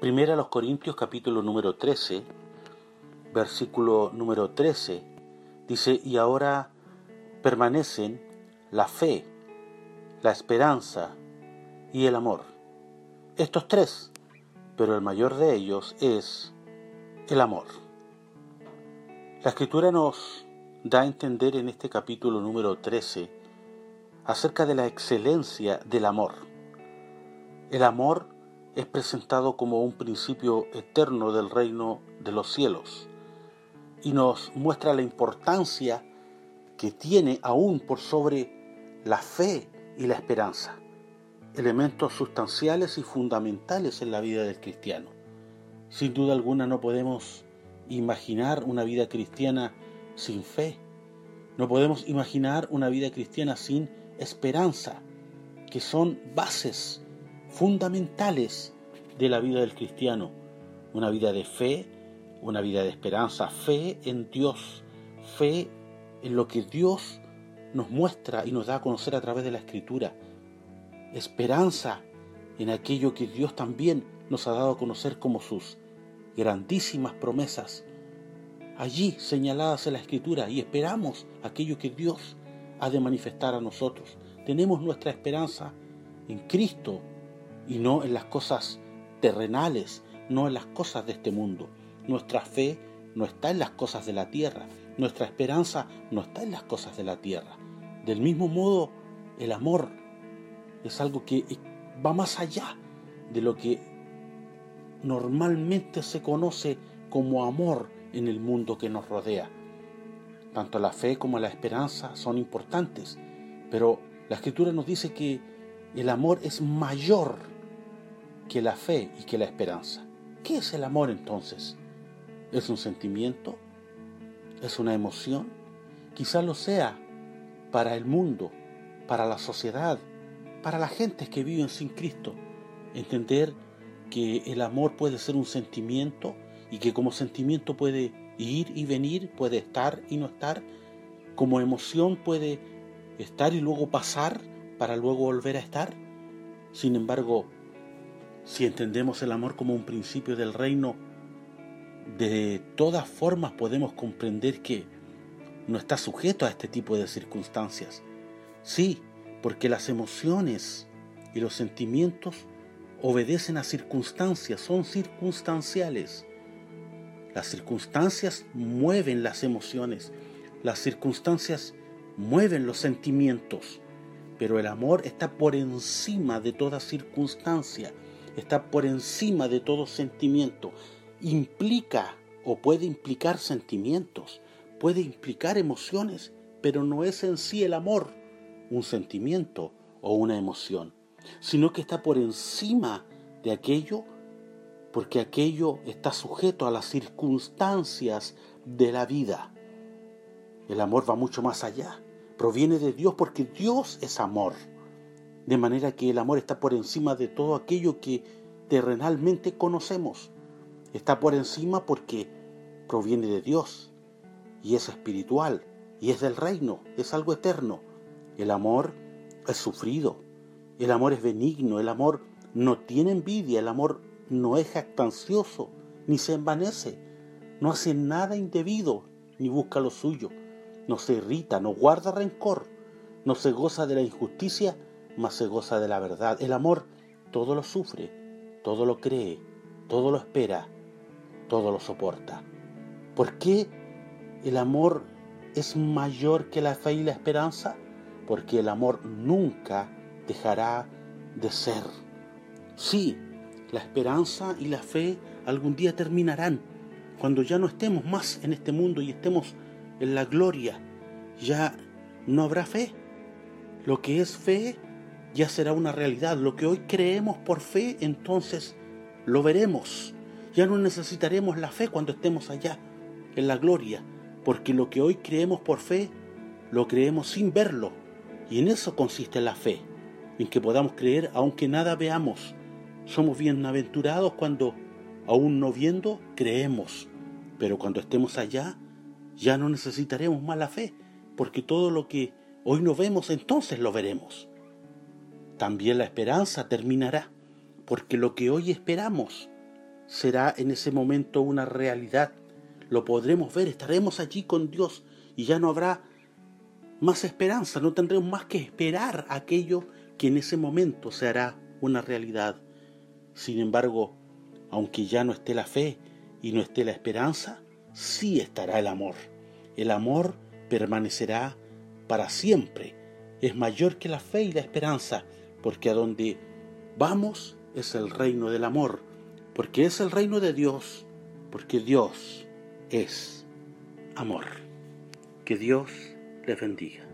Primera los Corintios capítulo número 13, versículo número 13, dice, y ahora permanecen la fe, la esperanza y el amor. Estos tres, pero el mayor de ellos es el amor. La escritura nos da a entender en este capítulo número 13 acerca de la excelencia del amor. El amor es presentado como un principio eterno del reino de los cielos y nos muestra la importancia que tiene aún por sobre la fe y la esperanza, elementos sustanciales y fundamentales en la vida del cristiano. Sin duda alguna no podemos imaginar una vida cristiana sin fe, no podemos imaginar una vida cristiana sin esperanza, que son bases fundamentales de la vida del cristiano. Una vida de fe, una vida de esperanza, fe en Dios, fe en lo que Dios nos muestra y nos da a conocer a través de la Escritura. Esperanza en aquello que Dios también nos ha dado a conocer como sus grandísimas promesas, allí señaladas en la Escritura, y esperamos aquello que Dios ha de manifestar a nosotros. Tenemos nuestra esperanza en Cristo y no en las cosas terrenales, no en las cosas de este mundo. Nuestra fe no está en las cosas de la tierra, nuestra esperanza no está en las cosas de la tierra. Del mismo modo, el amor es algo que va más allá de lo que normalmente se conoce como amor en el mundo que nos rodea. Tanto la fe como la esperanza son importantes, pero la escritura nos dice que el amor es mayor que la fe y que la esperanza. ¿Qué es el amor entonces? ¿Es un sentimiento? ¿Es una emoción? Quizá lo sea para el mundo, para la sociedad, para la gente que viven sin Cristo. Entender que el amor puede ser un sentimiento y que como sentimiento puede ir y venir, puede estar y no estar, como emoción puede estar y luego pasar para luego volver a estar. Sin embargo, si entendemos el amor como un principio del reino, de todas formas podemos comprender que no está sujeto a este tipo de circunstancias. Sí, porque las emociones y los sentimientos obedecen a circunstancias, son circunstanciales. Las circunstancias mueven las emociones, las circunstancias mueven los sentimientos, pero el amor está por encima de toda circunstancia está por encima de todo sentimiento. Implica o puede implicar sentimientos, puede implicar emociones, pero no es en sí el amor un sentimiento o una emoción, sino que está por encima de aquello porque aquello está sujeto a las circunstancias de la vida. El amor va mucho más allá, proviene de Dios porque Dios es amor. De manera que el amor está por encima de todo aquello que terrenalmente conocemos. Está por encima porque proviene de Dios y es espiritual y es del reino, es algo eterno. El amor es sufrido, el amor es benigno, el amor no tiene envidia, el amor no es jactancioso, ni se envanece, no hace nada indebido, ni busca lo suyo, no se irrita, no guarda rencor, no se goza de la injusticia, más se goza de la verdad. El amor todo lo sufre, todo lo cree, todo lo espera, todo lo soporta. ¿Por qué el amor es mayor que la fe y la esperanza? Porque el amor nunca dejará de ser. Sí, la esperanza y la fe algún día terminarán, cuando ya no estemos más en este mundo y estemos en la gloria, ya no habrá fe. Lo que es fe ya será una realidad. Lo que hoy creemos por fe, entonces lo veremos. Ya no necesitaremos la fe cuando estemos allá, en la gloria, porque lo que hoy creemos por fe, lo creemos sin verlo. Y en eso consiste la fe, en que podamos creer aunque nada veamos. Somos bienaventurados cuando, aún no viendo, creemos. Pero cuando estemos allá, ya no necesitaremos más la fe, porque todo lo que hoy no vemos, entonces lo veremos también la esperanza terminará, porque lo que hoy esperamos será en ese momento una realidad. Lo podremos ver, estaremos allí con Dios y ya no habrá más esperanza, no tendremos más que esperar aquello que en ese momento se hará una realidad. Sin embargo, aunque ya no esté la fe y no esté la esperanza, sí estará el amor. El amor permanecerá para siempre. Es mayor que la fe y la esperanza, porque a donde vamos es el reino del amor, porque es el reino de Dios, porque Dios es amor. Que Dios les bendiga.